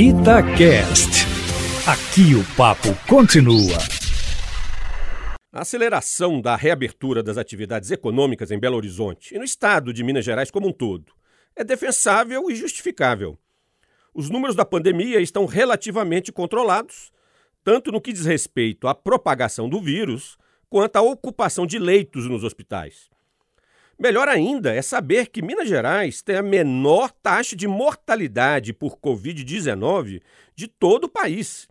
Itacast. Aqui o papo continua. A aceleração da reabertura das atividades econômicas em Belo Horizonte e no estado de Minas Gerais como um todo é defensável e justificável. Os números da pandemia estão relativamente controlados, tanto no que diz respeito à propagação do vírus, quanto à ocupação de leitos nos hospitais. Melhor ainda é saber que Minas Gerais tem a menor taxa de mortalidade por Covid-19 de todo o país.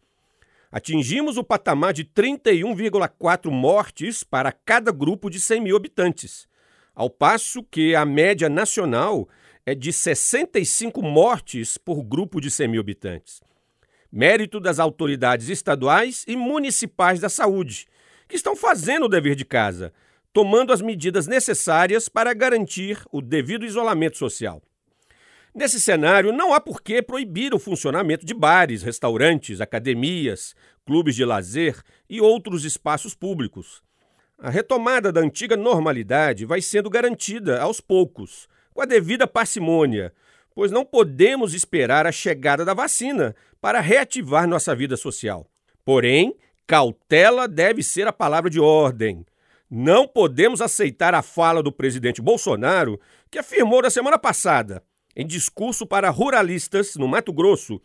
Atingimos o patamar de 31,4 mortes para cada grupo de 100 mil habitantes, ao passo que a média nacional é de 65 mortes por grupo de 100 mil habitantes. Mérito das autoridades estaduais e municipais da saúde, que estão fazendo o dever de casa tomando as medidas necessárias para garantir o devido isolamento social. Nesse cenário, não há por que proibir o funcionamento de bares, restaurantes, academias, clubes de lazer e outros espaços públicos. A retomada da antiga normalidade vai sendo garantida aos poucos, com a devida parcimônia, pois não podemos esperar a chegada da vacina para reativar nossa vida social. Porém, cautela deve ser a palavra de ordem. Não podemos aceitar a fala do presidente Bolsonaro, que afirmou na semana passada, em discurso para ruralistas no Mato Grosso,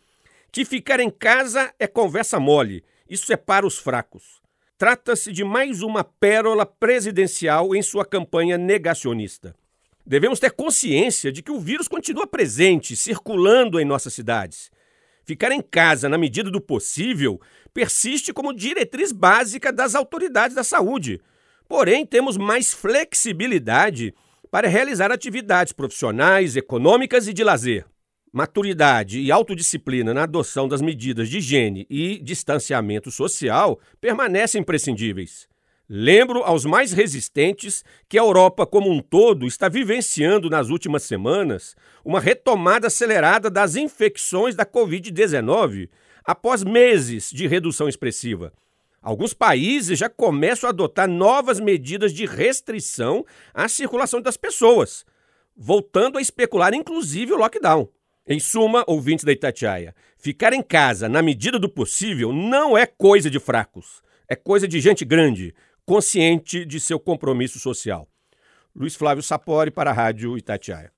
que ficar em casa é conversa mole, isso é para os fracos. Trata-se de mais uma pérola presidencial em sua campanha negacionista. Devemos ter consciência de que o vírus continua presente, circulando em nossas cidades. Ficar em casa, na medida do possível, persiste como diretriz básica das autoridades da saúde Porém, temos mais flexibilidade para realizar atividades profissionais, econômicas e de lazer. Maturidade e autodisciplina na adoção das medidas de higiene e distanciamento social permanecem imprescindíveis. Lembro aos mais resistentes que a Europa como um todo está vivenciando nas últimas semanas uma retomada acelerada das infecções da Covid-19 após meses de redução expressiva. Alguns países já começam a adotar novas medidas de restrição à circulação das pessoas, voltando a especular inclusive o lockdown. Em suma, ouvintes da Itatiaia, ficar em casa na medida do possível não é coisa de fracos, é coisa de gente grande, consciente de seu compromisso social. Luiz Flávio Sapori para a Rádio Itatiaia.